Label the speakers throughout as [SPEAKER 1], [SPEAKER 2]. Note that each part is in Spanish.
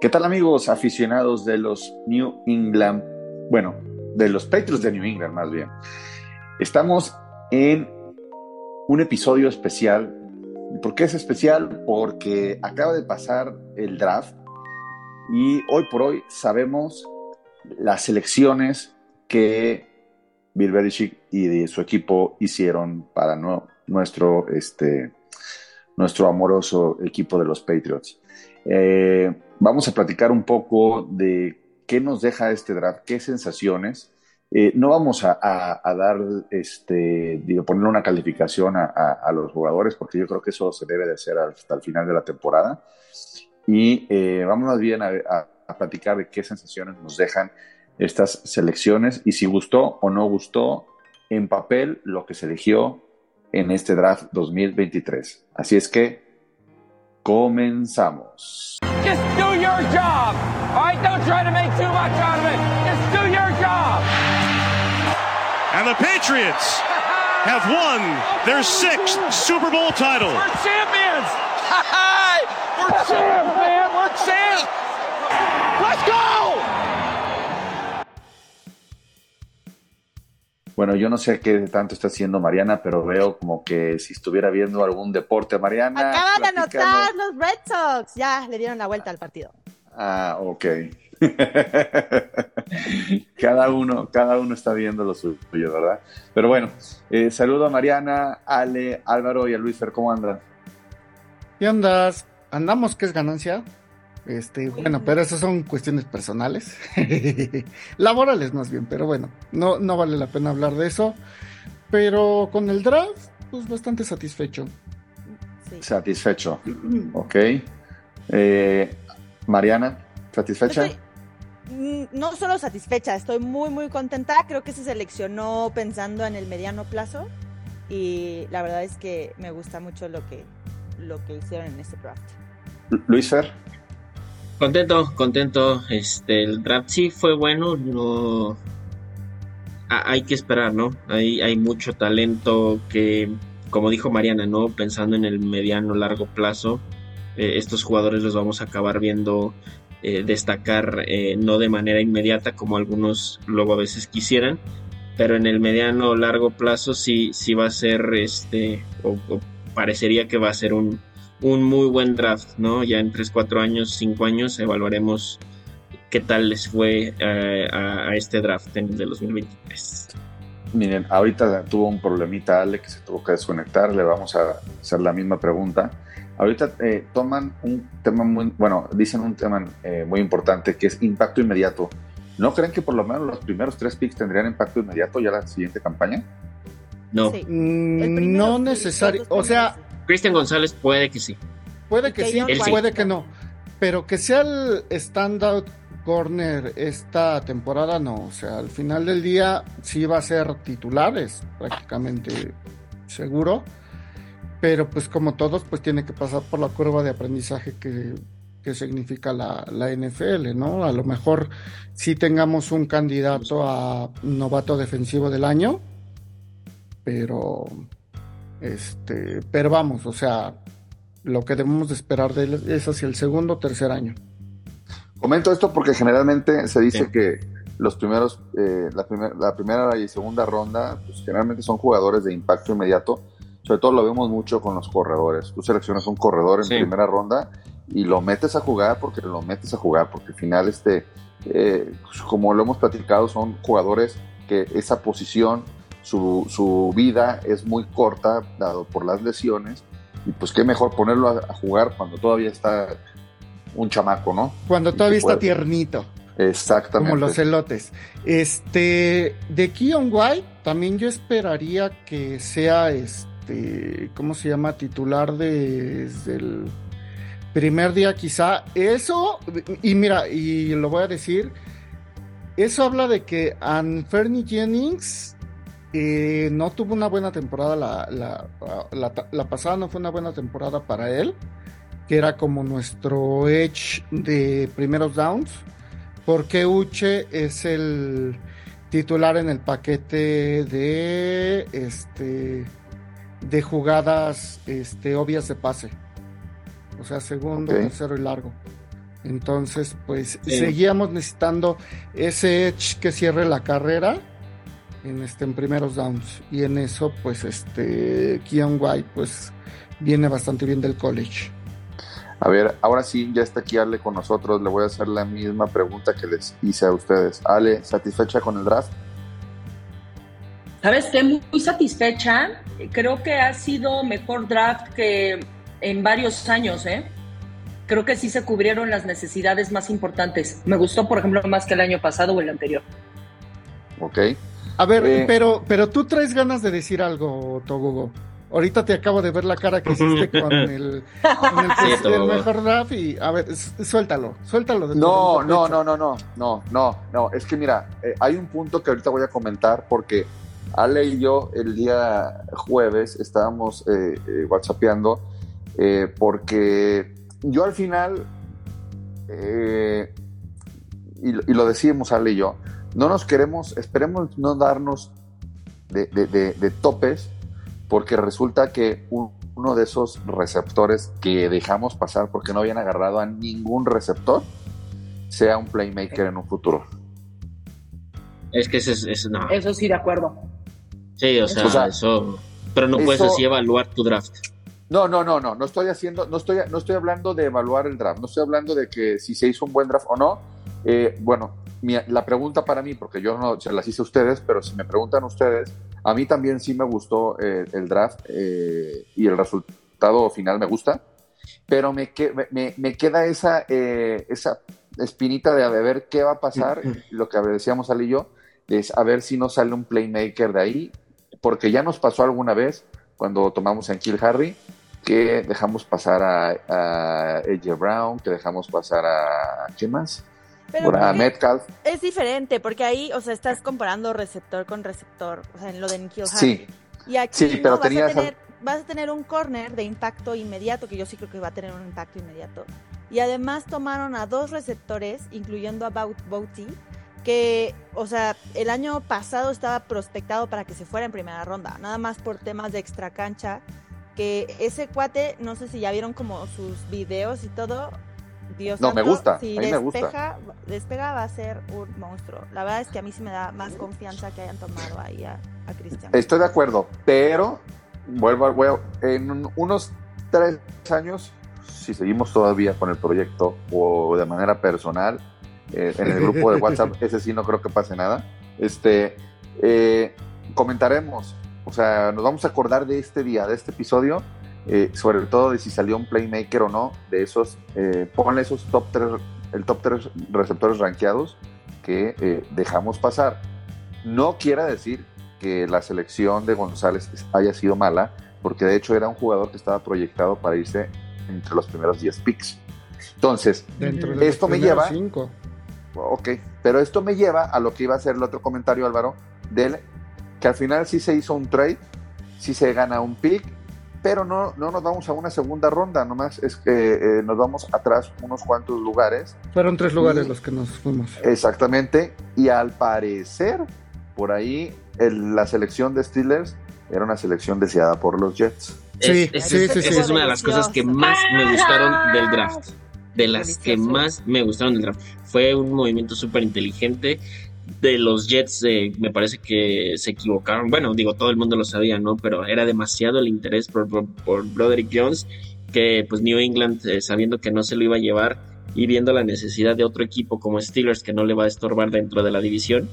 [SPEAKER 1] ¿Qué tal amigos aficionados de los New England? Bueno, de los Patriots de New England más bien. Estamos en un episodio especial. ¿Por qué es especial? Porque acaba de pasar el draft y hoy por hoy sabemos las selecciones que Bill Belichick y su equipo hicieron para nuestro, este, nuestro amoroso equipo de los Patriots. Eh, vamos a platicar un poco de qué nos deja este draft, qué sensaciones. Eh, no vamos a, dar, este, digo, ponerle una calificación a, los jugadores, porque yo creo que eso se debe de hacer hasta el final de la temporada. Y eh, vamos más bien a, platicar de qué sensaciones nos dejan estas selecciones y si gustó o no gustó en papel lo que se eligió en este draft 2023. Así es que comenzamos. Just do your job. All right, don't try to make too much out of it. Just do your job. And the Patriots have won their sixth Super Bowl title. We're champions. We're champs, man. We're champs. Let's go. Bueno, yo no sé qué tanto está haciendo Mariana, pero veo como que si estuviera viendo algún deporte, Mariana.
[SPEAKER 2] Acaban de anotar los Red Sox. Ya le dieron la vuelta al partido.
[SPEAKER 1] Ah, ok. cada uno, cada uno está viendo lo suyo, ¿verdad? Pero bueno, eh, saludo a Mariana, Ale, Álvaro y a Luis Fer, ¿cómo andan?
[SPEAKER 3] ¿Qué andas? Andamos, ¿qué es ganancia? Este, bueno, pero esas son cuestiones personales, laborales más bien, pero bueno, no, no vale la pena hablar de eso. Pero con el draft, pues bastante satisfecho.
[SPEAKER 1] Satisfecho, ok. Eh, Mariana, ¿satisfecha?
[SPEAKER 2] Mm, no solo satisfecha, estoy muy, muy contenta. Creo que se seleccionó pensando en el mediano plazo y la verdad es que me gusta mucho lo que, lo que hicieron en este draft.
[SPEAKER 1] Luis Fer.
[SPEAKER 4] Contento, contento. Este, el draft sí fue bueno. No, hay que esperar, ¿no? Hay, hay mucho talento que, como dijo Mariana, ¿no? Pensando en el mediano, largo plazo, eh, estos jugadores los vamos a acabar viendo eh, destacar, eh, no de manera inmediata como algunos luego a veces quisieran, pero en el mediano, largo plazo sí, sí va a ser, este, o parecería que va a ser un, un muy buen draft, ¿no? Ya en 3, 4 años, 5 años evaluaremos qué tal les fue eh, a, este draft en el de 2023.
[SPEAKER 1] Miren, ahorita tuvo un problemita Ale que se tuvo que desconectar, le vamos a hacer la misma pregunta. Ahorita eh, toman un tema muy, bueno, dicen un tema eh, muy importante que es impacto inmediato. ¿No creen que por lo menos los primeros tres picks tendrían impacto inmediato ya la siguiente campaña?
[SPEAKER 4] No.
[SPEAKER 3] Mm, no necesario. O sea,
[SPEAKER 4] Cristian González puede que sí.
[SPEAKER 3] Puede que sí, puede que no. Pero que sea el standout corner esta temporada, no. O sea, al final del día sí va a ser titulares, prácticamente seguro. Pero pues como todos, pues tiene que pasar por la curva de aprendizaje que, significa la, la, NFL, ¿no? A lo mejor sí tengamos un candidato a novato defensivo del año, pero este, pero vamos, o sea, lo que debemos de esperar de él es hacia el segundo o tercer año.
[SPEAKER 1] Comento esto porque generalmente se dice que los primeros, eh, la, la, primera y segunda ronda, pues generalmente son jugadores de impacto inmediato. Sobre todo lo vemos mucho con los corredores. Tú seleccionas un corredor en primera ronda y lo metes a jugar porque lo metes a jugar, porque al final, este, eh, como lo hemos platicado, son jugadores que esa posición su, vida es muy corta, dado por las lesiones, y pues qué mejor ponerlo a, jugar cuando todavía está un chamaco, ¿no?
[SPEAKER 3] Cuando todavía está tiernito.
[SPEAKER 1] Exactamente.
[SPEAKER 3] Como los elotes. Este, de Keon White, también yo esperaría que sea este, ¿cómo se llama? Titular desde el primer día quizá. Eso, y mira, y lo voy a decir, eso habla de que Anferny Jennings eh, no tuvo una buena temporada, la, la, pasada no fue una buena temporada para él, que era como nuestro edge de primeros downs, porque Uche es el titular en el paquete de este de jugadas este, obvias de pase. O sea, segundo, tercero y largo. Entonces, pues seguíamos necesitando ese edge que cierre la carrera en este en primeros downs y en eso pues este Keon White pues viene bastante bien del college.
[SPEAKER 1] A ver, ahora sí, ya está aquí Ale con nosotros. Le voy a hacer la misma pregunta que les hice a ustedes. Ale, ¿satisfecha con el draft?
[SPEAKER 5] Sabes que muy satisfecha. Creo que ha sido mejor draft que en varios años, ¿eh? Creo que sí se cubrieron las necesidades más importantes. Me gustó, por ejemplo, más que el año pasado o el anterior.
[SPEAKER 1] Ok.
[SPEAKER 3] A ver, pero, pero tú traes ganas de decir algo, Togogo. Ahorita te acabo de ver la cara que hiciste con el, con el, el mejor draft y a ver, suéltalo, suéltalo. De
[SPEAKER 1] no, no, no, no, no, no, no, no. Es que mira, eh, hay un punto que ahorita voy a comentar porque Ale y yo el día jueves estábamos eh, eh, eh porque yo al final, eh, y, y, lo decíamos Ale y yo, no nos queremos, esperemos no darnos de topes porque resulta que uno de esos receptores que dejamos pasar porque no habían agarrado a ningún receptor sea un playmaker en un futuro.
[SPEAKER 4] Es que eso es, no.
[SPEAKER 5] Eso sí, de acuerdo.
[SPEAKER 4] Sí, o sea, eso. Pero no puedes así evaluar tu draft.
[SPEAKER 1] No, no, no, no. No estoy haciendo, no estoy, no estoy hablando de evaluar el draft. No estoy hablando de que si se hizo un buen draft o no. Eh, bueno, la pregunta para mí, porque yo no se las hice a ustedes, pero si me preguntan ustedes, a mí también sí me gustó eh, el draft eh, y el resultado final me gusta, pero me, me, queda esa, eh, esa espinita de a ver qué va a pasar, lo que decíamos Ali y yo, es a ver si no sale un playmaker de ahí, porque ya nos pasó alguna vez cuando tomamos en Kill Harry, que dejamos pasar a, a Brown, que dejamos pasar a... ¿Qué más?
[SPEAKER 2] Pero Metcalf. Es diferente, porque ahí, o sea, estás comparando receptor con receptor, o sea, en lo de Nikhil Harry. Sí. Y aquí pero vas, a tener, vas a tener un corner de impacto inmediato, que yo sí creo que va a tener un impacto inmediato. Y además tomaron a dos receptores, incluyendo a Bouty, que, o sea, el año pasado estaba prospectado para que se fuera en primera ronda, nada más por temas de extra cancha, que ese cuate, no sé si ya vieron como sus videos y todo,
[SPEAKER 1] no, me gusta. Si a mí me gusta.
[SPEAKER 2] despega va a ser un monstruo. La verdad es que a mí sí me da más confianza que hayan tomado ahí a, Cristian.
[SPEAKER 1] Estoy de acuerdo, pero vuelvo, voy en unos tres años, si seguimos todavía con el proyecto o de manera personal, eh, en el grupo de WhatsApp, ese sí no creo que pase nada. Este, eh, comentaremos, o sea, nos vamos a acordar de este día, de este episodio, eh, sobre todo de si salió un playmaker o no, de esos, eh, ponle esos top 3, el top 3 receptores rankeados que eh, dejamos pasar. No quiere decir que la selección de González haya sido mala, porque de hecho era un jugador que estaba proyectado para irse entre los primeros 10 picks. Entonces, esto me lleva... Cinco. Ok, pero esto me lleva a lo que iba a ser el otro comentario, Álvaro, del que al final sí se hizo un trade, sí se gana un pick pero no, no nos vamos a una segunda ronda, nomás es que eh, nos vamos atrás unos cuantos lugares.
[SPEAKER 3] Fueron tres lugares los que nos fuimos.
[SPEAKER 1] Exactamente, y al parecer, por ahí la selección de Steelers era una selección deseada por los Jets.
[SPEAKER 4] Sí, sí, sí, Esa es una de las cosas que más me gustaron del draft. De las que más me gustaron del draft. Fue un movimiento súper inteligente de los Jets eh, me parece que se equivocaron. Bueno, digo, todo el mundo lo sabía, ¿no? Pero era demasiado el interés por, por, Broderick Jones que pues New England, eh, sabiendo que no se lo iba a llevar y viendo la necesidad de otro equipo como Steelers que no le va a estorbar dentro de la división,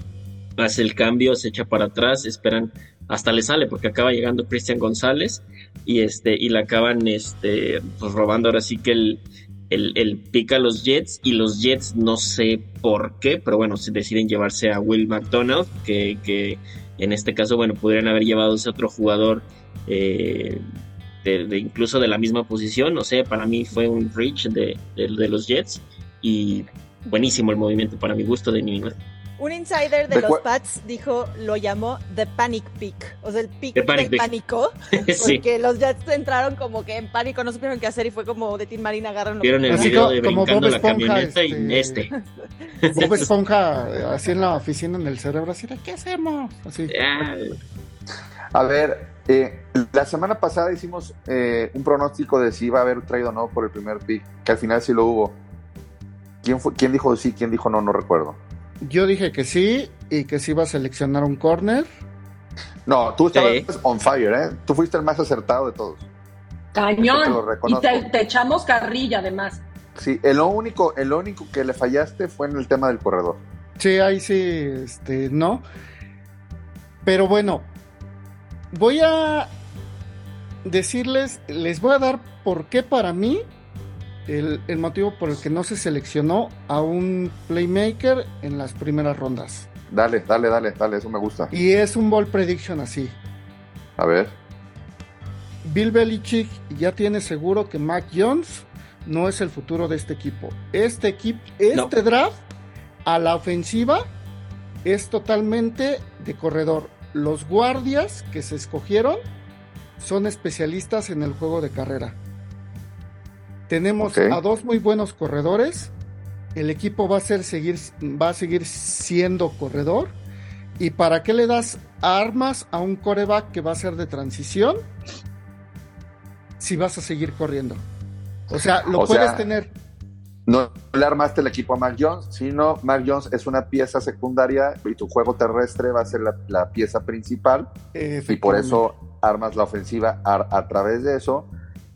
[SPEAKER 4] hace el cambio, se echa para atrás, esperan, hasta le sale porque acaba llegando Christian González y este y le acaban este pues robando ahora sí que el el, el a los Jets y los Jets no sé por qué, pero bueno, se deciden llevarse a Will McDonald, que, que en este caso, bueno, podrían haber llevado a ese otro jugador eh, de, incluso de la misma posición, no sé, para mí fue un reach de, de los Jets y buenísimo el movimiento para mi gusto de New.
[SPEAKER 2] Un insider de, los Pats dijo, lo llamó The Panic Peak, o sea, el pick del pánico, porque los Jets entraron como que en pánico, no supieron qué hacer y fue como de Tim Marina agarraron.
[SPEAKER 4] Vieron el video de como Bob la camioneta y este.
[SPEAKER 3] este. Bob Esponja así en la oficina en el cerebro, así de, ¿qué hacemos? Así.
[SPEAKER 1] A ver, eh, la semana pasada hicimos eh, un pronóstico de si iba a haber traído o no por el primer pick, que al final sí lo hubo. ¿Quién, fue, ¿Quién dijo sí, quién dijo no? No recuerdo.
[SPEAKER 3] Yo dije que sí y que sí iba a seleccionar un corner.
[SPEAKER 1] No, tú estabas
[SPEAKER 4] Sí.
[SPEAKER 1] on fire, ¿eh? Tú fuiste el más acertado de todos. Te lo
[SPEAKER 5] Cañón. Y te, te echamos carrilla además.
[SPEAKER 1] Sí, el único, el único que le fallaste fue en el tema del corredor.
[SPEAKER 3] Sí, ahí sí, este, no. Pero bueno, voy a decirles, les voy a dar por qué para mí el, el motivo por el que no se seleccionó a un playmaker en las primeras rondas.
[SPEAKER 1] Dale, dale, dale, dale, eso me gusta.
[SPEAKER 3] Y es un ball prediction así.
[SPEAKER 1] A ver.
[SPEAKER 3] Bill Belichick ya tiene seguro que Mac Jones no es el futuro de este equipo. Este equipo, este draft a la ofensiva es totalmente de corredor. Los guardias que se escogieron son especialistas en el juego de carrera. Tenemos a dos muy buenos corredores. El equipo va a ser seguir va a seguir siendo corredor. ¿Y para qué le das armas a un coreback que va a ser de transición? Si vas a seguir corriendo. O sea, lo
[SPEAKER 1] O
[SPEAKER 3] puedes
[SPEAKER 1] sea,
[SPEAKER 3] tener.
[SPEAKER 1] No le armaste el equipo a Mac Jones, sino Mac Jones es una pieza secundaria y tu juego terrestre va a ser la, la pieza principal y por eso armas la ofensiva a, a través de eso.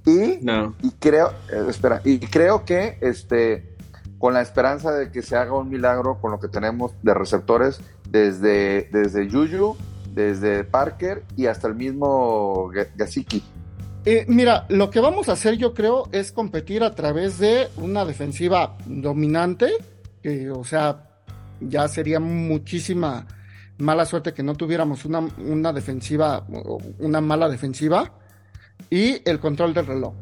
[SPEAKER 1] Y,
[SPEAKER 4] No.
[SPEAKER 1] y creo, eh, espera, y creo que este, con la esperanza de que se haga un milagro con lo que tenemos de receptores desde, desde Juju, desde Parker y hasta el mismo Ga- Gasicki.
[SPEAKER 3] Eh, mira, lo que vamos a hacer, yo creo, es competir a través de una defensiva dominante, que, o sea, ya sería muchísima mala suerte que no tuviéramos una, una defensiva, una mala defensiva, y el control del reloj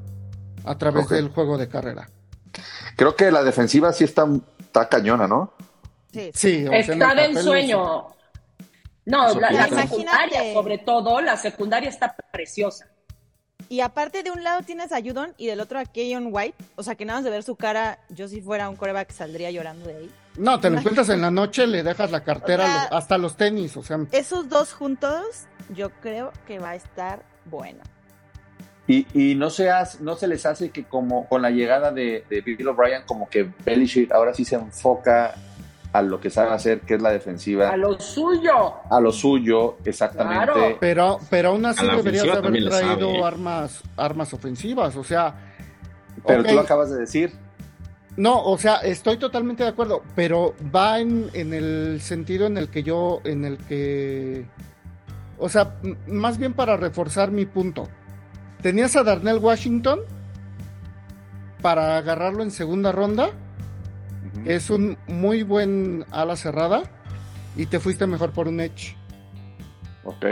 [SPEAKER 3] a través del juego de carrera.
[SPEAKER 1] Creo que la defensiva sí está, está cañona, ¿no?
[SPEAKER 2] Sí,
[SPEAKER 3] Sí, o sea, en el
[SPEAKER 5] Está de ensueño. No, la, secundaria, sobre todo, la secundaria está preciosa.
[SPEAKER 2] Y aparte de un lado tienes a Judon y del otro a Keyon White. O sea que nada más de ver su cara, yo si fuera un coreback saldría llorando de ahí.
[SPEAKER 3] No, te lo encuentras en la noche, le dejas la cartera,
[SPEAKER 2] O sea-
[SPEAKER 3] los- hasta los tenis, o sea,
[SPEAKER 2] Esos dos juntos, yo creo que va a estar bueno.
[SPEAKER 1] Y, y no, se hace- no se les hace que como con la llegada de, de Bill O'Brien, como que Belichick ahora sí se enfoca a lo que sabe hacer, que es la defensiva,
[SPEAKER 5] A lo suyo.
[SPEAKER 1] a lo suyo, exactamente.
[SPEAKER 5] Claro.
[SPEAKER 3] Pero, pero aún así deberías haber traído armas, armas ofensivas. O sea,
[SPEAKER 1] Pero tú lo acabas de decir.
[SPEAKER 3] no, o sea, estoy totalmente de acuerdo, pero va en, en el sentido en el que yo, en el que, o sea, más bien para reforzar mi punto. Tenías a Darnell Washington para agarrarlo en segunda ronda, es un muy buen ala cerrada y te fuiste mejor por un edge.
[SPEAKER 1] Ok.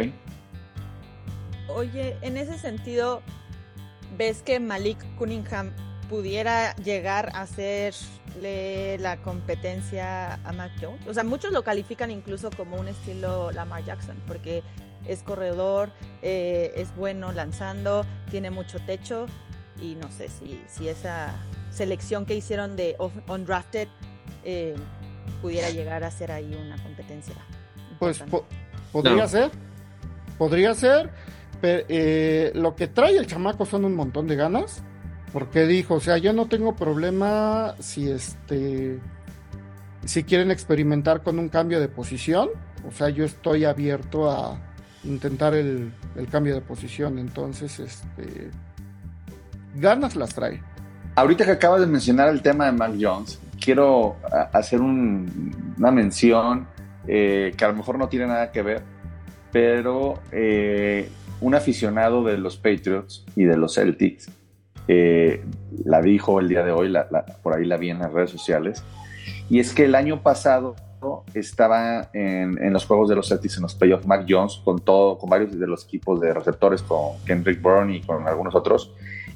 [SPEAKER 2] Oye, en ese sentido, ¿ves que Malik Cunningham pudiera llegar a hacerle la competencia a Mac Jones? O sea, muchos lo califican incluso como un estilo Lamar Jackson, porque es corredor, eh, es bueno lanzando, tiene mucho techo y no sé si, si esa selección que hicieron de undrafted eh, pudiera llegar a ser ahí una competencia.
[SPEAKER 3] Pues po- podría
[SPEAKER 4] No.
[SPEAKER 3] ser, podría ser, pero eh, lo que trae el chamaco son un montón de ganas, porque dijo, o sea, yo no tengo problema si este, si quieren experimentar con un cambio de posición, o sea, yo estoy abierto a intentar el, el cambio de posición, entonces, este, ganas las trae.
[SPEAKER 1] Ahorita que acabas de mencionar el tema de Mac Jones, quiero hacer un- una mención eh, que a lo mejor no tiene nada que ver, pero eh, un aficionado de los Patriots y de los Celtics eh, la dijo el día de hoy, la- por ahí la vi en las redes sociales, y es que el año pasado estaba en, en los juegos de los Celtics, en los playoffs, Mac Jones, con todo, con varios de los equipos de receptores, con Kendrick Bourne y con algunos otros,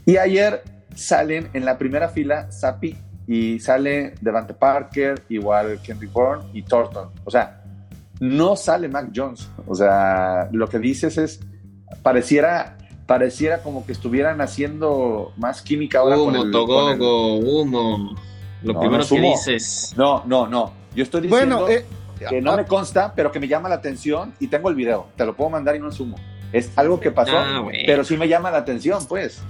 [SPEAKER 1] y ayer salen en la primera fila Sapi y sale Devante Parker, igual Kendrick Bourne y Thornton. O sea, no sale Mac Jones. O sea, lo que dices es, pareciera, pareciera como que estuvieran haciendo más química ahora con
[SPEAKER 4] Humo,
[SPEAKER 1] el, con el-
[SPEAKER 4] Togogo, humo. Lo
[SPEAKER 1] No,
[SPEAKER 4] primero
[SPEAKER 1] no
[SPEAKER 4] que dices.
[SPEAKER 1] No, no, no. Yo estoy diciendo
[SPEAKER 3] Bueno, eh,
[SPEAKER 1] que no me consta, pero que me llama la atención y tengo el video. Te lo puedo mandar y no es humo. Es algo que pasó,
[SPEAKER 4] Ah,
[SPEAKER 1] pero sí me llama la atención, pues.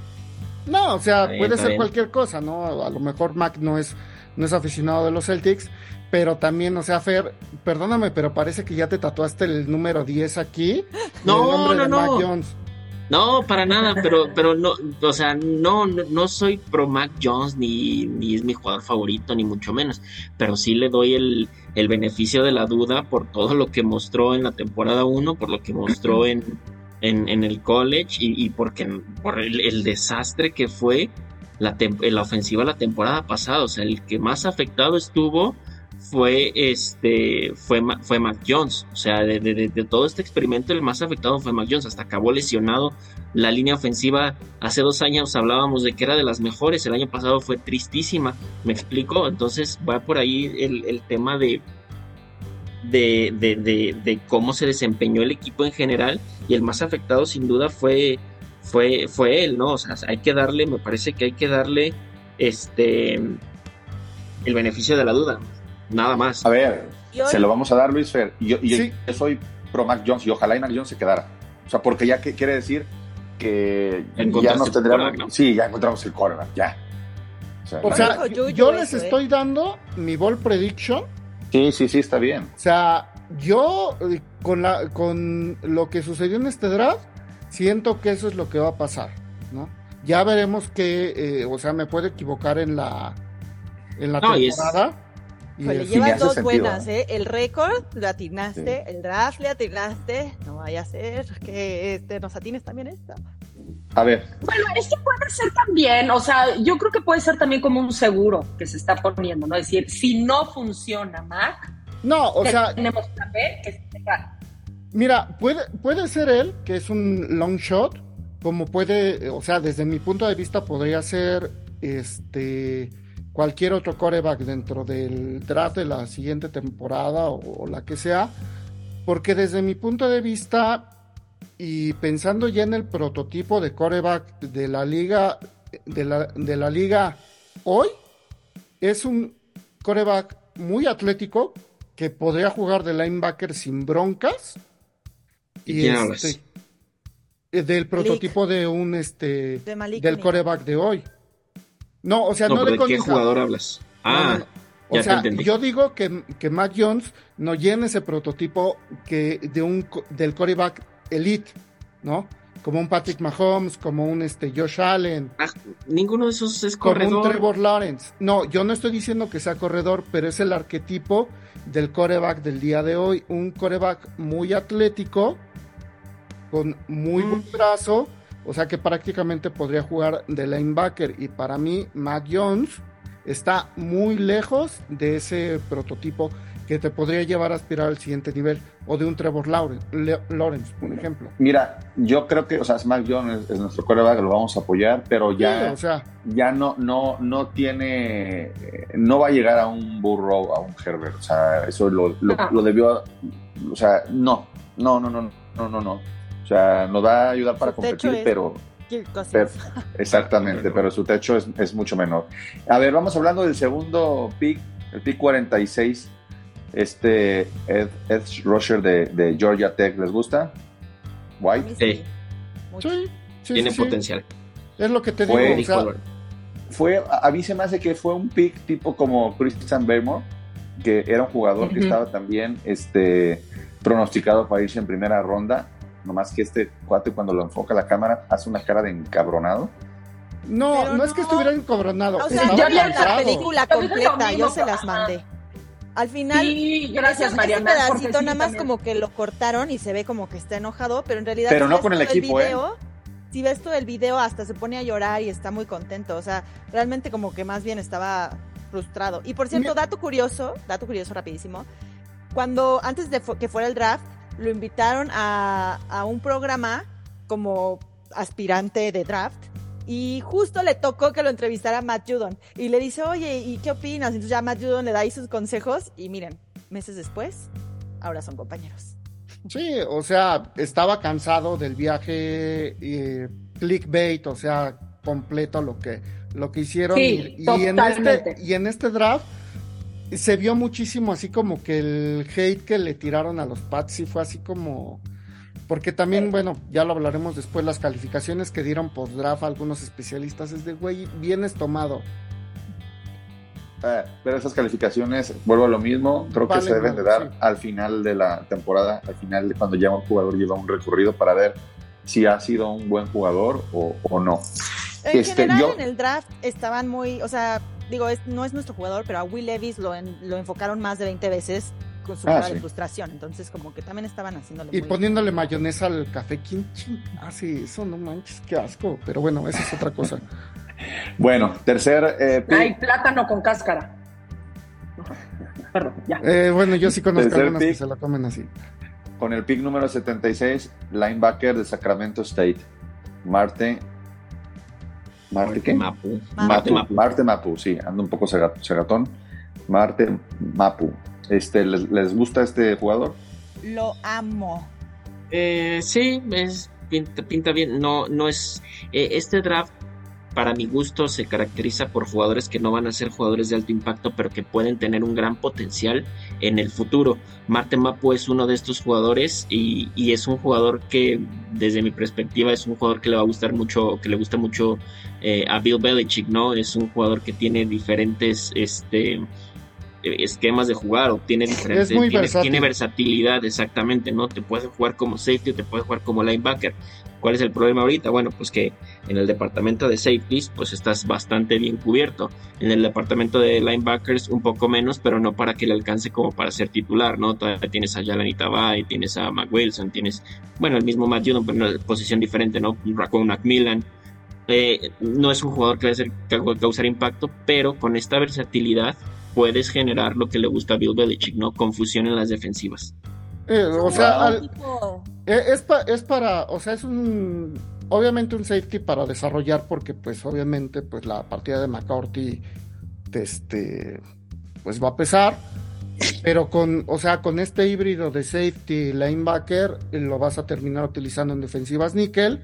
[SPEAKER 3] No, o sea,
[SPEAKER 4] bien,
[SPEAKER 3] puede ser
[SPEAKER 4] bien.
[SPEAKER 3] cualquier cosa, ¿no? A lo mejor Mac no es no es aficionado de los Celtics, pero también, o sea, Fer, perdóname, pero parece que ya te tatuaste el número 10 aquí.
[SPEAKER 4] No, no, no. No, para nada, pero, pero no, o sea, no, no, soy pro Mac Jones, ni, ni es mi jugador favorito, ni mucho menos, pero sí le doy el, el beneficio de la duda por todo lo que mostró en la temporada 1, por lo que mostró en, en, el college y, porque, por el, desastre que fue la, la ofensiva la temporada pasada, o sea, el que más afectado estuvo fue este fue fue Mac Jones. O sea de, todo este experimento el más afectado fue Mac Jones. Hasta acabó lesionado la línea ofensiva. Hace dos años hablábamos de que era de las mejores. El año pasado fue tristísima. Me explico entonces va por ahí el, tema de de, de, cómo se desempeñó el equipo en general. Y el más afectado sin duda fue fue fue él no o sea hay que darle me parece que hay que darle este el beneficio de la duda Nada más.
[SPEAKER 1] A ver, se lo vamos a dar, Luis Fer. Yo, yo, soy pro Mac Jones y ojalá y Mac Jones se quedara. O sea, porque ya que, quiere decir que ya nos tendremos. Sí, ya encontramos el corner, ya.
[SPEAKER 3] O sea, yo, les ¿eh? estoy dando mi ball prediction.
[SPEAKER 1] Sí, sí, sí, está bien.
[SPEAKER 3] O sea, yo eh, con, la, con lo que sucedió en este draft, siento que eso es lo que va a pasar, ¿no? Ya veremos que, eh, o sea, me puedo equivocar en la, en la temporada.
[SPEAKER 2] Le llevas dos buenas, ¿eh? El récord lo atinaste, el draft le atinaste. No vaya a ser que este, nos atines también esto.
[SPEAKER 1] A ver.
[SPEAKER 5] Bueno, esto puede ser también, o sea, yo creo que puede ser también como un seguro que se está poniendo, ¿no? Es decir, si no funciona Mac,
[SPEAKER 3] no, o sea,
[SPEAKER 5] tenemos que ver que se
[SPEAKER 3] Mira, puede, puede ser él, que es un long shot, como puede, o sea, desde mi punto de vista podría ser este cualquier otro coreback dentro del draft de la siguiente temporada o, la que sea, porque desde mi punto de vista y pensando ya en el prototipo de coreback de la liga de la, de la liga hoy, es un coreback muy atlético que podría jugar de linebacker sin broncas.
[SPEAKER 4] Y este,
[SPEAKER 3] eh, del prototipo de un este del coreback de hoy. No, o sea, no,
[SPEAKER 4] de, qué jugador hablas. Ah,
[SPEAKER 3] o sea, yo digo que, que Mac Jones no llena ese prototipo que de un del quarterback elite, ¿no? Como un Patrick Mahomes, como un este Josh Allen.
[SPEAKER 4] Ah, ninguno de esos es corredor.
[SPEAKER 3] Como un Trevor Lawrence. No, yo no estoy diciendo que sea corredor, pero es el arquetipo del coreback del día de hoy. Un coreback muy atlético, con muy buen mm. brazo, o sea que prácticamente podría jugar de linebacker. Y para mí, Mac Jones está muy lejos de ese prototipo que te podría llevar a aspirar al siguiente nivel. O de un Trevor Lawrence, por ejemplo.
[SPEAKER 1] Mira, yo creo que, o sea, Mac Jones es, nuestro coreback, lo vamos a apoyar, pero ya, ya no, no, no tiene, no va a llegar a un Burrow, a un Herbert. O sea, eso lo, lo, ah. lo debió, o sea, no, no, no, no, no, no, no o sea, nos va a ayudar para competir, pero, exactamente, pero su techo es, mucho menor. A ver, vamos hablando del segundo pick, el pick 46, este Ed, Ed Rusher de, Georgia Tech, ¿les gusta?
[SPEAKER 4] White. Sí. sí, Tiene potencial.
[SPEAKER 3] Es lo que te digo.
[SPEAKER 1] fue, a mí se me hace que fue un pick tipo como Christian Belmore, que era un jugador que estaba también este, pronosticado para irse en primera ronda nomás que este cuate cuando lo enfoca la cámara hace una cara de encabronado.
[SPEAKER 3] No, no, es que estuviera encabronado.
[SPEAKER 2] O sea, yo vi la película completa, yo se las mandé. Al final,
[SPEAKER 5] sí, gracias Mariana.
[SPEAKER 2] Ese pedacito nada más como que lo cortaron y se ve como que está enojado, pero en realidad.
[SPEAKER 1] Pero no con el equipo, ¿eh?
[SPEAKER 2] Si ves todo el video, hasta se pone a llorar y está muy contento. O sea, realmente como que más bien estaba frustrado. Y por cierto, dato curioso, dato curioso rapidísimo. Cuando antes de que fuera el draft, lo invitaron a, un programa como aspirante de draft y justo le tocó que lo entrevistara Matt Judon y le dice, oye, ¿y qué opinas? Entonces ya Matt Judon le da ahí sus consejos y miren, meses después, ahora son compañeros.
[SPEAKER 3] Sí, o sea, estaba cansado del viaje eh, clickbait, o sea, completo lo que, lo que hicieron. y, en este, y en este draft se vio muchísimo así como que el hate que le tiraron a los Pats sí fue así como porque también, bueno, ya lo hablaremos después, las calificaciones que dieron post-draft algunos especialistas es de, güey, vienes tomado.
[SPEAKER 1] eh, pero esas calificaciones, vuelvo a lo mismo, creo que se deben de dar
[SPEAKER 3] sí.
[SPEAKER 1] al final de la temporada, al final de cuando ya un jugador lleva un recorrido para ver si ha sido un buen jugador o, o no.
[SPEAKER 2] En
[SPEAKER 1] Este,
[SPEAKER 2] general,
[SPEAKER 1] yo-
[SPEAKER 2] en el draft estaban muy, o sea, digo, es- no es nuestro jugador, pero a Will Levis lo, en- lo enfocaron más de 20 veces con su
[SPEAKER 1] Ah,
[SPEAKER 2] cara
[SPEAKER 1] sí.
[SPEAKER 2] de frustración. Entonces, como que también estaban haciéndole
[SPEAKER 3] Y
[SPEAKER 2] muy-
[SPEAKER 3] poniéndole mayonesa al café quinchín. Ah, sí, eso no manches, qué asco. Pero bueno, esa es otra cosa.
[SPEAKER 1] Bueno, tercer eh, pick,
[SPEAKER 5] Hay plátano con cáscara. Perdón, ya.
[SPEAKER 3] Eh, bueno, yo sí conozco
[SPEAKER 1] Tercer
[SPEAKER 3] algunas que
[SPEAKER 1] pick.
[SPEAKER 3] se la comen así.
[SPEAKER 1] con el pick número 76, linebacker de Sacramento State, Marte. ¿Marte qué?
[SPEAKER 4] Mapu. Marte Mapu.
[SPEAKER 1] Marte Mapu, sí, ando un poco cega- cegatón. Marte Mapu. Este, ¿les, les gusta este jugador?
[SPEAKER 2] Lo amo.
[SPEAKER 4] Eh, sí, es, pinta, pinta bien. No, no es. eh, este draft, para mi gusto, se caracteriza por jugadores que no van a ser jugadores de alto impacto, pero que pueden tener un gran potencial en el futuro. Marte Mapu es uno de estos jugadores y, es un jugador que, desde mi perspectiva, es un jugador que le va a gustar mucho, que le gusta mucho eh, a Bill Belichick, ¿no? Es un jugador que tiene diferentes, este esquemas de jugar o tiene diferentes tiene,
[SPEAKER 3] versátil.
[SPEAKER 4] tiene versatilidad exactamente no te puedes jugar como safety te puedes jugar como linebacker. Cuál es el problema ahorita bueno pues que en el departamento de safeties pues estás bastante bien cubierto. En el departamento de linebackers un poco menos pero no para que le alcance como para ser titular no todavía tienes a Yalan Tabay tienes a Mac Wilson tienes bueno el mismo Matt Judon pero en una posición diferente no Raccoon Macmillan eh, no es un jugador que va a ser- que va a causar impacto, pero con esta versatilidad puedes generar lo que le gusta a Bill Belichick, ¿no? Confusión en las defensivas.
[SPEAKER 3] Eh, o sea,
[SPEAKER 1] Wow.
[SPEAKER 3] al-
[SPEAKER 2] Tipo,
[SPEAKER 3] eh, es, pa- es para, o sea, es un, obviamente un safety para desarrollar porque pues obviamente pues la partida de McCourty, este, pues va a pesar, pero con, o sea, con este híbrido de safety linebacker eh, lo vas a terminar utilizando en defensivas níquel,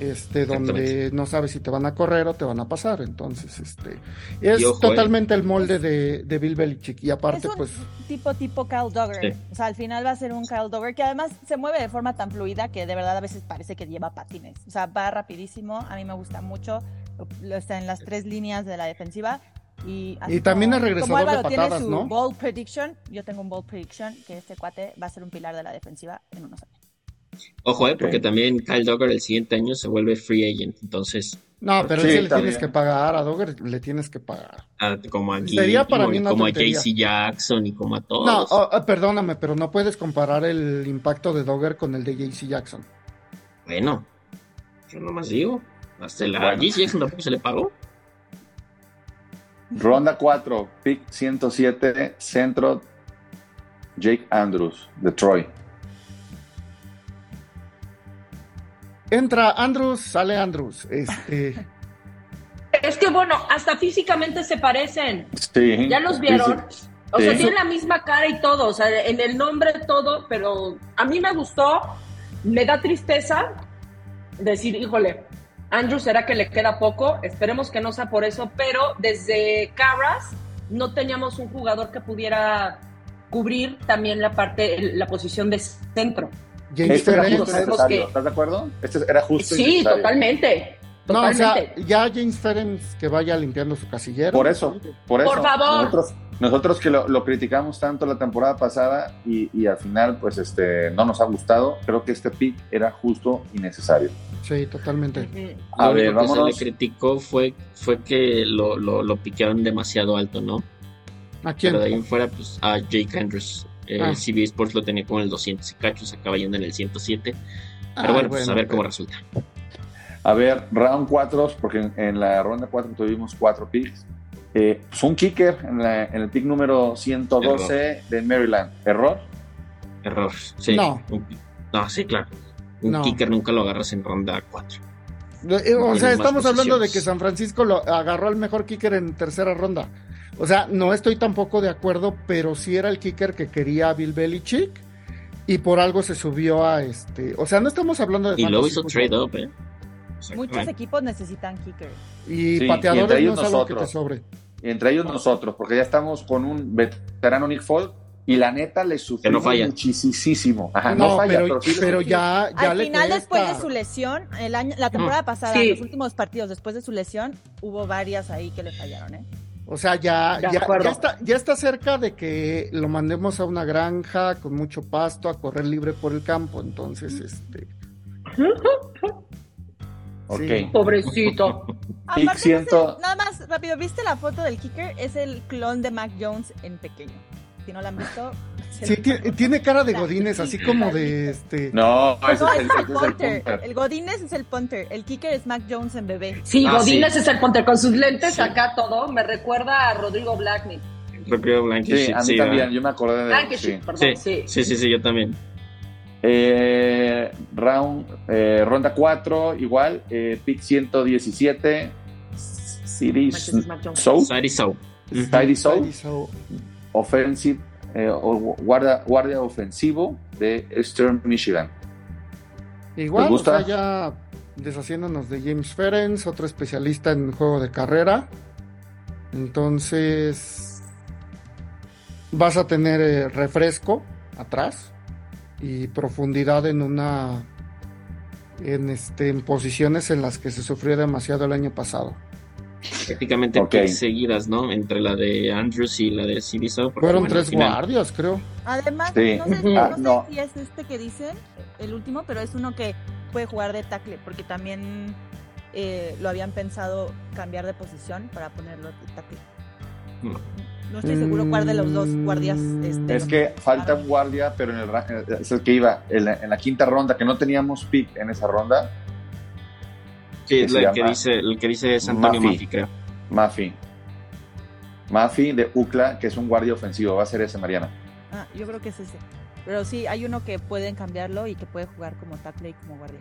[SPEAKER 3] este, donde no sabes si te van a correr o te van a pasar, entonces, este, es
[SPEAKER 4] ojo,
[SPEAKER 3] totalmente el molde de, de Bill Belichick y
[SPEAKER 2] es
[SPEAKER 3] aparte
[SPEAKER 2] un
[SPEAKER 3] pues
[SPEAKER 2] tipo tipo Kyle Dogger.
[SPEAKER 4] Sí.
[SPEAKER 2] O sea, al final va a ser un Kyle Dogger que además se mueve de forma tan fluida que de verdad a veces parece que lleva patines. O sea, va rapidísimo. A mí me gusta mucho. Está en las tres líneas de la defensiva. Y,
[SPEAKER 3] también
[SPEAKER 2] como-
[SPEAKER 3] es regresador
[SPEAKER 2] como Álvaro
[SPEAKER 3] de
[SPEAKER 2] tiene
[SPEAKER 3] patadas,
[SPEAKER 2] su
[SPEAKER 3] ¿no?
[SPEAKER 2] bold prediction. Yo tengo un bold prediction que este cuate va a ser un pilar de la defensiva en unos años.
[SPEAKER 4] Ojo, ¿eh? Porque también Kyle Dogger el siguiente año se vuelve free agent, entonces,
[SPEAKER 3] No, pero
[SPEAKER 1] Sí,
[SPEAKER 3] ese le
[SPEAKER 1] también.
[SPEAKER 3] tienes que pagar, a Dogger le tienes que pagar.
[SPEAKER 4] a- como a
[SPEAKER 3] Sería para
[SPEAKER 4] Gilmore,
[SPEAKER 3] mí una
[SPEAKER 4] como a. JC Jackson y como a todos.
[SPEAKER 3] No, oh, oh, perdóname, pero no puedes comparar el impacto de Dogger con el de JC Jackson.
[SPEAKER 4] Bueno, yo nomás digo, hasta la
[SPEAKER 1] Bueno.
[SPEAKER 4] JC Jackson tampoco se le pagó.
[SPEAKER 1] Ronda 4, pick 107, centro, Jake Andrews, de
[SPEAKER 3] Entra Andrews, sale Andrews. Este,
[SPEAKER 5] Es que bueno, hasta físicamente se parecen.
[SPEAKER 1] Sí.
[SPEAKER 5] ¿Ya los vieron? O sea,
[SPEAKER 1] Sí.
[SPEAKER 5] tienen la misma cara y todo, o sea, en el nombre todo, pero a mí me gustó, me da tristeza decir, híjole, Andrew será que le queda poco, esperemos que no sea por eso, pero desde Carras no teníamos un jugador que pudiera cubrir también la parte, la posición de centro.
[SPEAKER 3] James
[SPEAKER 1] Este
[SPEAKER 5] que-
[SPEAKER 1] ¿estás de acuerdo? Este era justo y
[SPEAKER 5] Sí, totalmente.
[SPEAKER 3] No, o sea, ya James Ferenc que vaya limpiando su casillero.
[SPEAKER 1] Por eso, por eso.
[SPEAKER 5] Por favor.
[SPEAKER 1] Nosotros, nosotros que lo, lo criticamos tanto la temporada pasada y, y al final, pues, este, no nos ha gustado. Creo que este pick era justo y necesario.
[SPEAKER 3] Sí, totalmente.
[SPEAKER 1] A
[SPEAKER 4] Lo
[SPEAKER 1] ver,
[SPEAKER 4] único que se le criticó fue, fue que lo, lo, lo piquearon demasiado alto, ¿no?
[SPEAKER 3] ¿A quién?
[SPEAKER 4] Pero de ahí en fuera, pues a Jake Andrews. Eh,
[SPEAKER 3] Ah.
[SPEAKER 4] CB Sports lo tenía como en el 200 y cacho, se acaba yendo en el 107. Pero
[SPEAKER 3] Ay,
[SPEAKER 4] bueno, pues a ver cómo resulta.
[SPEAKER 1] A ver, round 4, porque en, en la ronda 4 tuvimos 4 picks. Eh, pues un kicker en, la- en el pick número 112 de Maryland. ¿Error?
[SPEAKER 4] Error. Sí.
[SPEAKER 3] No.
[SPEAKER 4] Un- no, sí, claro. Un
[SPEAKER 3] No.
[SPEAKER 4] kicker nunca lo agarras en ronda 4.
[SPEAKER 3] Eh, O
[SPEAKER 4] No
[SPEAKER 3] sea, estamos hablando de que San Francisco lo agarró al mejor kicker en tercera ronda. O sea, no estoy tampoco de acuerdo, pero sí era el kicker que quería Bill Belichick y por algo se subió a este. O sea, no estamos hablando de
[SPEAKER 4] Y luego
[SPEAKER 3] fantasy
[SPEAKER 4] hizo trade up, ¿eh?
[SPEAKER 2] Muchos equipos necesitan kickers.
[SPEAKER 3] Y
[SPEAKER 1] Sí,
[SPEAKER 3] pateadores
[SPEAKER 1] entre ellos
[SPEAKER 3] no es algo que te
[SPEAKER 1] nosotros.
[SPEAKER 3] sobre.
[SPEAKER 1] Entre ellos nosotros, porque ya estamos con un veterano Nick Folk y la neta le sufrió
[SPEAKER 4] falla.
[SPEAKER 1] muchísimo. Ajá,
[SPEAKER 3] no,
[SPEAKER 1] no, falla,
[SPEAKER 3] pero,
[SPEAKER 1] pero,
[SPEAKER 3] pero ya, ya
[SPEAKER 2] Al
[SPEAKER 3] le
[SPEAKER 2] final, después de su lesión, el año, la temporada pasada,
[SPEAKER 5] Sí.
[SPEAKER 2] los últimos partidos después de su lesión, hubo varias ahí que le fallaron, ¿eh?
[SPEAKER 3] O sea, ya, ya, ya está, ya está cerca de que lo mandemos a una granja con mucho pasto a correr libre por el campo. Entonces, este.
[SPEAKER 1] Ok.
[SPEAKER 3] Sí.
[SPEAKER 5] Pobrecito.
[SPEAKER 2] Aparte,
[SPEAKER 1] ciento-
[SPEAKER 2] nada más rápido, ¿viste la foto del kicker? Es el clon de Mac Jones en pequeño. Si no la han visto,
[SPEAKER 3] Sí, tiene, cara de godines, así como de este.
[SPEAKER 1] No,
[SPEAKER 2] No,
[SPEAKER 1] es el,
[SPEAKER 2] ese es el
[SPEAKER 1] ese es el
[SPEAKER 2] punter. El Godínez es el punter. El kicker es Mac Jones en bebé.
[SPEAKER 5] Sí,
[SPEAKER 4] Ah,
[SPEAKER 5] Godínez
[SPEAKER 4] sí.
[SPEAKER 5] es el ponte con sus lentes
[SPEAKER 4] Sí.
[SPEAKER 5] acá todo. Me recuerda a Rodrigo Blackney.
[SPEAKER 4] Propio
[SPEAKER 1] Sí,
[SPEAKER 4] Blankish,
[SPEAKER 1] a mí
[SPEAKER 4] sí,
[SPEAKER 1] también,
[SPEAKER 4] ¿verdad?
[SPEAKER 1] yo me acordé de
[SPEAKER 5] Blankenship,
[SPEAKER 1] sí.
[SPEAKER 5] perdón.
[SPEAKER 4] Sí,
[SPEAKER 5] Sí.
[SPEAKER 4] sí, sí, sí, yo también.
[SPEAKER 1] Eh, round, eh, ronda 4, igual, eh, pick 117, City. Soul,
[SPEAKER 4] Sadie Soul.
[SPEAKER 1] Offensive, eh, o guardia, guardia ofensivo de Eastern Michigan.
[SPEAKER 3] Igual, o sea, ya deshaciéndonos de James Ferenc, otro especialista en juego de carrera. Entonces, vas a tener eh, refresco atrás y profundidad en una en este en posiciones en las que se sufrió demasiado el año pasado.
[SPEAKER 4] Prácticamente
[SPEAKER 1] Ok.
[SPEAKER 4] picks seguidas, ¿no? Entre la de Andrews y la de porque,
[SPEAKER 3] Fueron
[SPEAKER 4] bueno,
[SPEAKER 3] tres
[SPEAKER 4] al final-
[SPEAKER 3] guardias, creo.
[SPEAKER 2] Además,
[SPEAKER 1] Sí.
[SPEAKER 2] no, sé,
[SPEAKER 5] Ujú.
[SPEAKER 2] no
[SPEAKER 1] Ah,
[SPEAKER 2] sé
[SPEAKER 1] no.
[SPEAKER 2] si es este que dicen, el último, pero es uno que puede jugar de tackle, porque también eh, lo habían pensado cambiar de posición para ponerlo de tackle.
[SPEAKER 4] No.
[SPEAKER 2] No estoy seguro cuál de los dos guardias. Este,
[SPEAKER 1] Es que falta un guardia, pero en el, eh, es el que iba en la, en la quinta ronda, que no teníamos pick en esa ronda,
[SPEAKER 4] Sí,
[SPEAKER 1] que
[SPEAKER 4] es el que dice, el que dice es Antonio
[SPEAKER 1] Mafi.
[SPEAKER 4] Mafi, creo.
[SPEAKER 1] Mafi. Mafi de UCLA, que es un guardia ofensivo, va a ser ese, Mariana.
[SPEAKER 2] Ah, yo creo que es ese. Pero sí, hay uno que pueden cambiarlo y que puede jugar como tackle y como guardia.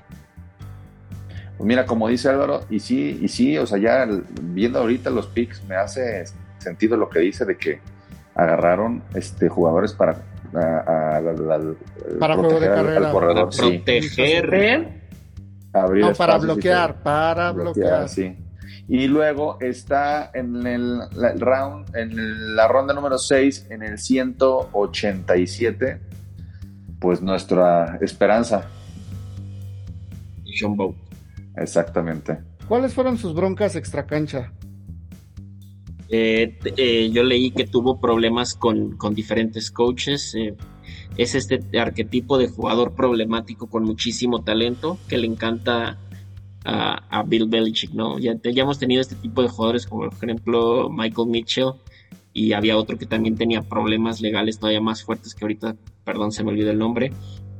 [SPEAKER 1] Pues mira, como dice Álvaro, y sí, y sí, o sea, ya el- viendo ahorita los picks, me hace sentido lo que dice de que agarraron este jugadores para a-
[SPEAKER 3] Para juego de
[SPEAKER 1] proteger al-
[SPEAKER 3] carrera.
[SPEAKER 1] al corredor,
[SPEAKER 4] Para
[SPEAKER 1] sí,
[SPEAKER 4] proteger.
[SPEAKER 3] No, para bloquear,
[SPEAKER 1] todo.
[SPEAKER 3] para bloquear.
[SPEAKER 1] sí. Y luego está en el, la- el round, en la ronda número 6, en el 187, pues nuestra esperanza,
[SPEAKER 4] John Bow.
[SPEAKER 1] exactamente.
[SPEAKER 3] ¿Cuáles fueron sus broncas extracancha?
[SPEAKER 4] Eh, eh, yo leí que tuvo problemas con, con diferentes coaches. eh, es este arquetipo de jugador problemático con muchísimo talento que le encanta a, Bill Belichick, ¿no? Ya, ya hemos tenido este tipo de jugadores como por ejemplo Michael Mitchell y había otro que también tenía problemas legales todavía más fuertes que ahorita, perdón, se me olvidó el nombre.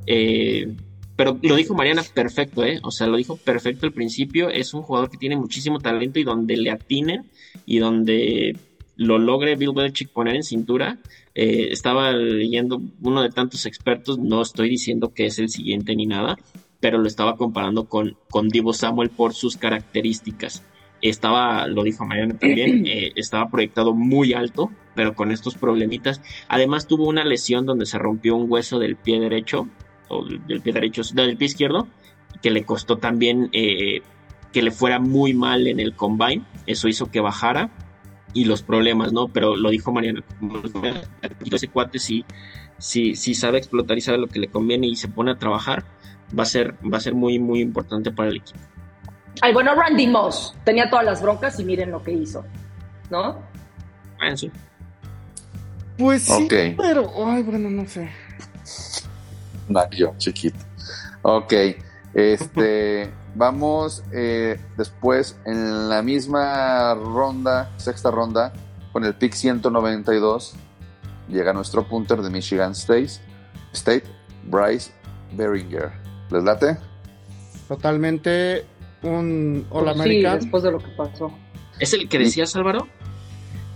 [SPEAKER 4] Eh, pero lo dijo Mariana perfecto, ¿eh? O sea, lo dijo perfecto al principio. Es un jugador que tiene muchísimo talento y donde le atinen y donde lo logre Bill Belichick poner en cintura. Eh, estaba leyendo uno de tantos expertos, no estoy diciendo que es el siguiente ni nada, pero lo estaba comparando con, con Divo Samuel por sus características. Estaba, lo dijo Mariana también, eh, estaba proyectado muy alto, pero con estos problemitas. Además tuvo una lesión donde se rompió un hueso del pie derecho, o del pie derecho, del pie izquierdo, que le costó también eh, que le fuera muy mal en el combine. Eso hizo que bajara y los problemas, ¿no? Pero lo dijo Mariana, ese cuate sí, sí, sí sabe explotar y sabe lo que le conviene y se pone a trabajar, va a ser, va a ser muy, muy importante para el equipo.
[SPEAKER 5] Ay, bueno, Randy Moss tenía todas las broncas y miren lo que hizo, ¿no?
[SPEAKER 4] Ah, sí.
[SPEAKER 3] Pues sí, pero, ay, bueno, no sé.
[SPEAKER 1] Mario, chiquito. Ok, este, vamos eh, después en la misma ronda, sexta ronda, con el pick 192, llega nuestro punter de Michigan State, State Bryce Beringer. ¿Les late?
[SPEAKER 3] Totalmente un All
[SPEAKER 5] Pues sí, después de lo que pasó.
[SPEAKER 4] ¿Es el que decías, Álvaro?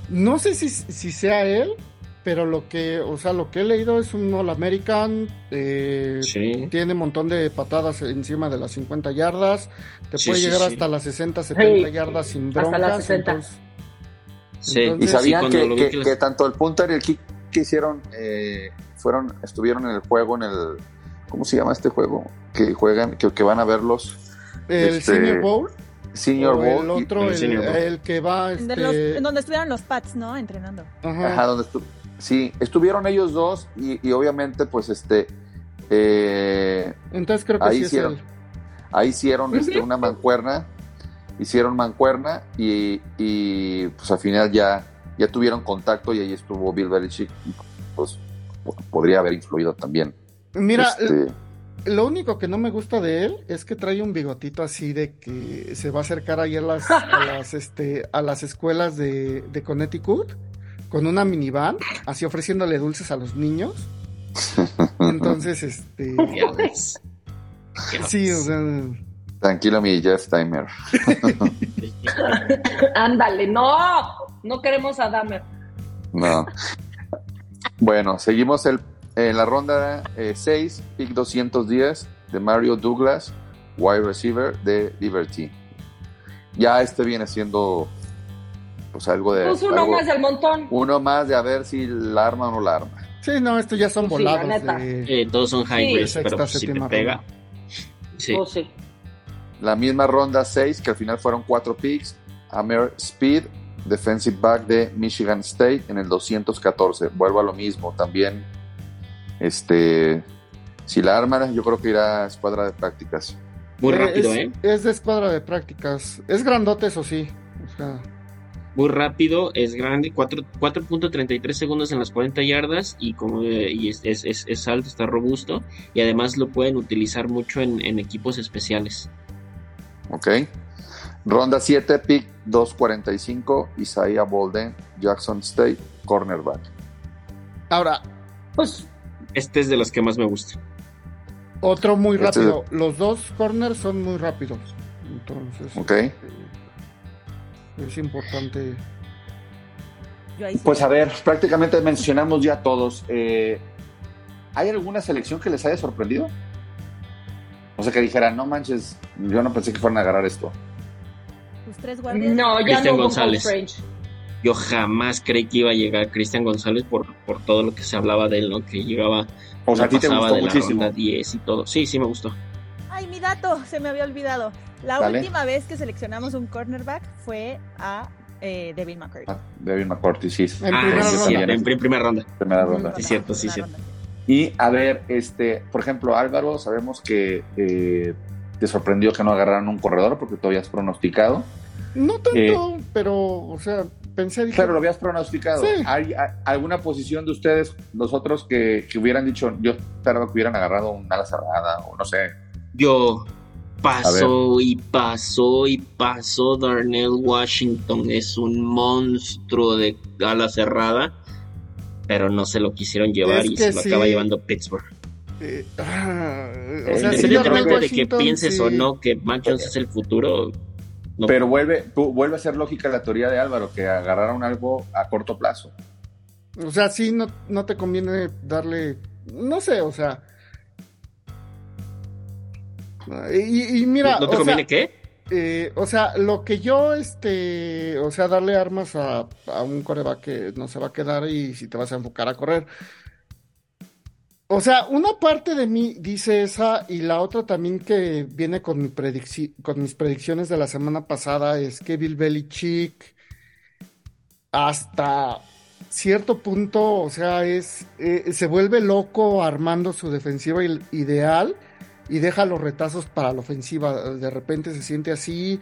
[SPEAKER 3] No sé si, si sea él, pero lo que, o sea, lo que he leído es un All American. eh,
[SPEAKER 4] Sí.
[SPEAKER 3] Tiene un montón de patadas encima de las 50 yardas. Te
[SPEAKER 4] Sí,
[SPEAKER 3] puede
[SPEAKER 4] sí,
[SPEAKER 3] llegar
[SPEAKER 4] sí.
[SPEAKER 3] hasta las 60, 70
[SPEAKER 5] Hey,
[SPEAKER 3] yardas sin
[SPEAKER 5] hasta
[SPEAKER 3] broncas.
[SPEAKER 5] las 60.
[SPEAKER 3] entonces-
[SPEAKER 4] Sí.
[SPEAKER 3] Entonces-
[SPEAKER 1] ¿Y sabían que, que-
[SPEAKER 4] que las-
[SPEAKER 1] que tanto el punter y el kick que hicieron eh, fueron, estuvieron en el juego, en el, ¿cómo se llama este juego? Que juegan, que, que van a verlos,
[SPEAKER 3] el
[SPEAKER 1] Este,
[SPEAKER 3] Senior Bowl.
[SPEAKER 1] Senior
[SPEAKER 3] o
[SPEAKER 1] Bowl.
[SPEAKER 3] el
[SPEAKER 1] y-
[SPEAKER 3] otro,
[SPEAKER 4] el
[SPEAKER 3] que va.
[SPEAKER 2] De
[SPEAKER 3] Este,
[SPEAKER 2] los- en donde estuvieron los Pats, ¿no? Entrenando.
[SPEAKER 3] ajá.
[SPEAKER 1] Ajá, donde estu- sí, estuvieron ellos dos y, y obviamente pues este eh,
[SPEAKER 3] Entonces creo que
[SPEAKER 1] Ahí
[SPEAKER 3] sí
[SPEAKER 1] hicieron.
[SPEAKER 3] es él.
[SPEAKER 1] ahí hicieron este, una mancuerna, hicieron mancuerna y, y pues al final ya ya tuvieron contacto y ahí estuvo Bill Belichick, pues podría haber influido también.
[SPEAKER 3] Mira, este... lo único que no me gusta de él es que trae un bigotito así de que se va a acercar ahí a las, a las, este, a las escuelas de, de Connecticut con una minivan, así ofreciéndole dulces a los niños. Entonces, este. sí, o sea.
[SPEAKER 1] Tranquilo, mi Jeff Timer.
[SPEAKER 5] Ándale, no, no queremos a Damer.
[SPEAKER 1] No. Bueno, seguimos el, en la ronda 6, eh, pick 210 de Mario Douglas, wide receiver de Liberty. Ya este viene siendo pues algo de.
[SPEAKER 5] Pues uno más del montón.
[SPEAKER 1] Uno más de a ver si la arma o no la arma.
[SPEAKER 3] Sí, no, estos ya son pues volados.
[SPEAKER 4] de... todos son high sí. pero si te pega.
[SPEAKER 5] Sí. Oh, sí.
[SPEAKER 1] La misma ronda 6, que al final fueron cuatro picks. Amer Speed, defensive back de Michigan State en el 214. Vuelvo a lo mismo. También, este, si la arma, yo creo que irá a escuadra de prácticas.
[SPEAKER 4] Muy rápido, ¿eh?
[SPEAKER 3] Es de escuadra de prácticas. Es grandote, eso sí. O sea
[SPEAKER 4] muy rápido, es grande, 4.33 segundos en las 40 yardas y como y es, es, es, alto, está robusto y además lo pueden utilizar mucho en, en equipos especiales.
[SPEAKER 1] Ok. Ronda 7, pick 245, Isaiah Bolden, Jackson State, cornerback.
[SPEAKER 3] Ahora,
[SPEAKER 4] pues este es de los que más me gusta.
[SPEAKER 3] Otro muy este rápido. Los dos corners son muy rápidos. Entonces,
[SPEAKER 1] ok.
[SPEAKER 3] Es importante.
[SPEAKER 1] Pues a ver, prácticamente mencionamos ya todos. Eh, ¿Hay alguna selección que les haya sorprendido? O sea, que dijera, no manches, yo no pensé que fueran a agarrar esto.
[SPEAKER 2] Los tres guardias.
[SPEAKER 5] No, ya
[SPEAKER 4] Cristian González. Yo jamás creí que iba a llegar Cristian González por, por todo lo que se hablaba de él, ¿no? Que llegaba.
[SPEAKER 1] O sea, a ti te gustó
[SPEAKER 4] de
[SPEAKER 1] muchísimo.
[SPEAKER 4] La 10 y todo. Sí, sí me gustó.
[SPEAKER 2] Ay, mi dato, se me había olvidado. La última vez que seleccionamos un cornerback fue a eh, Devin McCourty. Ah,
[SPEAKER 1] Devin McCourty, sí.
[SPEAKER 4] En, ah, primera, ronda. En, primera ronda.
[SPEAKER 1] Primera ronda.
[SPEAKER 4] Sí, cierto, sí, cierto.
[SPEAKER 1] Y a ver, este, por ejemplo, Álvaro, sabemos que eh, te sorprendió que no agarraran un corredor porque tú habías pronosticado.
[SPEAKER 3] No tanto, eh, pero, o sea, pensé. Dije,
[SPEAKER 1] pero lo habías pronosticado. ¿Hay, alguna posición de ustedes, los otros, que, que hubieran dicho, yo esperaba que hubieran agarrado un ala cerrada o no sé?
[SPEAKER 4] Yo, Pasó y pasó y pasó Darnell Washington. Es un monstruo de ala cerrada. Pero no se lo quisieron llevar y se lo acaba llevando Pittsburgh.
[SPEAKER 3] Eh, ah,
[SPEAKER 4] Independientemente de que pienses o no que Mac Jones es el futuro.
[SPEAKER 1] Pero vuelve, vuelve a ser lógica la teoría de Álvaro, que agarraron algo a corto plazo.
[SPEAKER 3] O sea, sí, no, no te conviene darle, no sé, o sea, y, mira.
[SPEAKER 4] ¿No te conviene qué?
[SPEAKER 3] Eh, o sea, lo que yo, este, o sea, darle armas a, un coreback que no se va a quedar y si te vas a enfocar a correr. O sea, una parte de mí dice esa y la otra también que viene con, mi con mis predicciones de la semana pasada es que Bill Belichick hasta cierto punto, o sea, es eh, se vuelve loco armando su defensiva ideal y deja los retazos para la ofensiva. De repente se siente así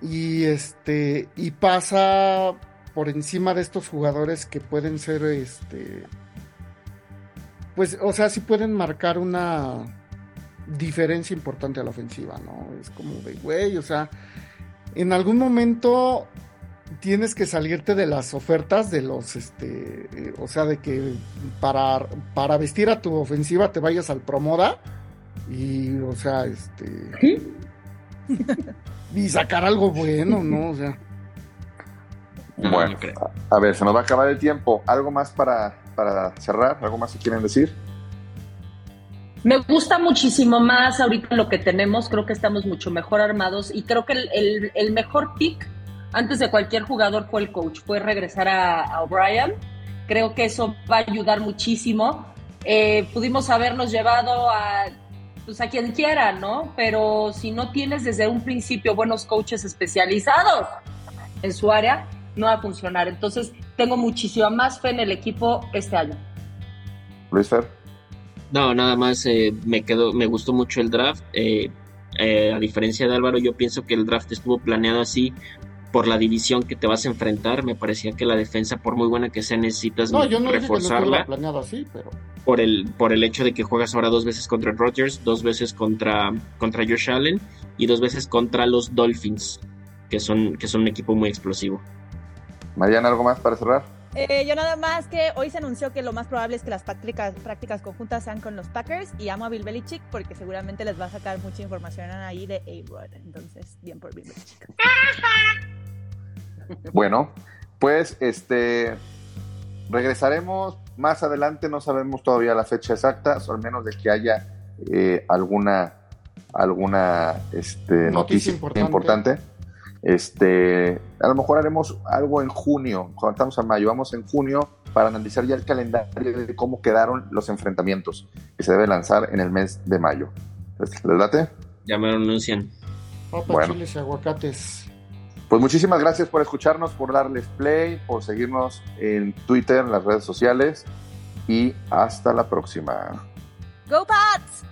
[SPEAKER 3] y este y pasa por encima de estos jugadores que pueden ser este pues o sea, sí pueden marcar una diferencia importante a la ofensiva, ¿no? Es como de güey, o sea, en algún momento tienes que salirte de las ofertas de los este o sea, de que para para vestir a tu ofensiva te vayas al Promoda y, o sea, este. y sacar algo bueno, ¿no? O sea.
[SPEAKER 1] Bueno, a ver, se nos va a acabar el tiempo. ¿Algo más para, para cerrar? ¿Algo más que quieren decir?
[SPEAKER 5] Me gusta muchísimo más ahorita lo que tenemos, creo que estamos mucho mejor armados y creo que el, el, mejor pick antes de cualquier jugador fue el coach, fue regresar a, O'Brien. Creo que eso va a ayudar muchísimo. Eh, pudimos habernos llevado a pues a quien quiera, ¿no? Pero si no tienes desde un principio buenos coaches especializados en su área, no va a funcionar. Entonces, tengo muchísima más fe en el equipo este año.
[SPEAKER 1] Luis Fer.
[SPEAKER 4] No, nada más eh, me quedó, me gustó mucho el draft. Eh, eh, a diferencia de Álvaro, yo pienso que el draft estuvo planeado así por la división que te vas a enfrentar, me parecía que la defensa, por muy buena que sea, necesitas
[SPEAKER 3] No, yo no dije que no
[SPEAKER 4] reforzarla
[SPEAKER 3] planeado así, pero.
[SPEAKER 4] por el, por el hecho de que juegas ahora dos veces contra Rodgers, dos veces contra, contra Josh Allen y dos veces contra los Dolphins, que son, que son un equipo muy explosivo.
[SPEAKER 1] Mariana, ¿algo más para cerrar?
[SPEAKER 2] Eh, yo nada más que hoy se anunció que lo más probable es que las prácticas, prácticas conjuntas sean con los Packers y amo a Bill Belichick porque seguramente les va a sacar mucha información ahí de A-Rod. Entonces, bien por Bill Belichick.
[SPEAKER 1] Bueno, pues este regresaremos más adelante, no sabemos todavía la fecha exacta, al menos de que haya eh, alguna alguna este, noticia,
[SPEAKER 3] importante.
[SPEAKER 1] importante. Este, a lo mejor haremos algo en junio, cuando estamos a mayo, vamos en junio para analizar ya el calendario de cómo quedaron los enfrentamientos que se debe lanzar en el mes de mayo. ¿Les late?
[SPEAKER 4] Ya me lo anuncian.
[SPEAKER 3] Papas,
[SPEAKER 1] Bueno.
[SPEAKER 3] chiles y aguacates.
[SPEAKER 1] Pues muchísimas gracias por escucharnos, por darles play, por seguirnos en Twitter, en las redes sociales y hasta la próxima.
[SPEAKER 2] ¡Go Pats!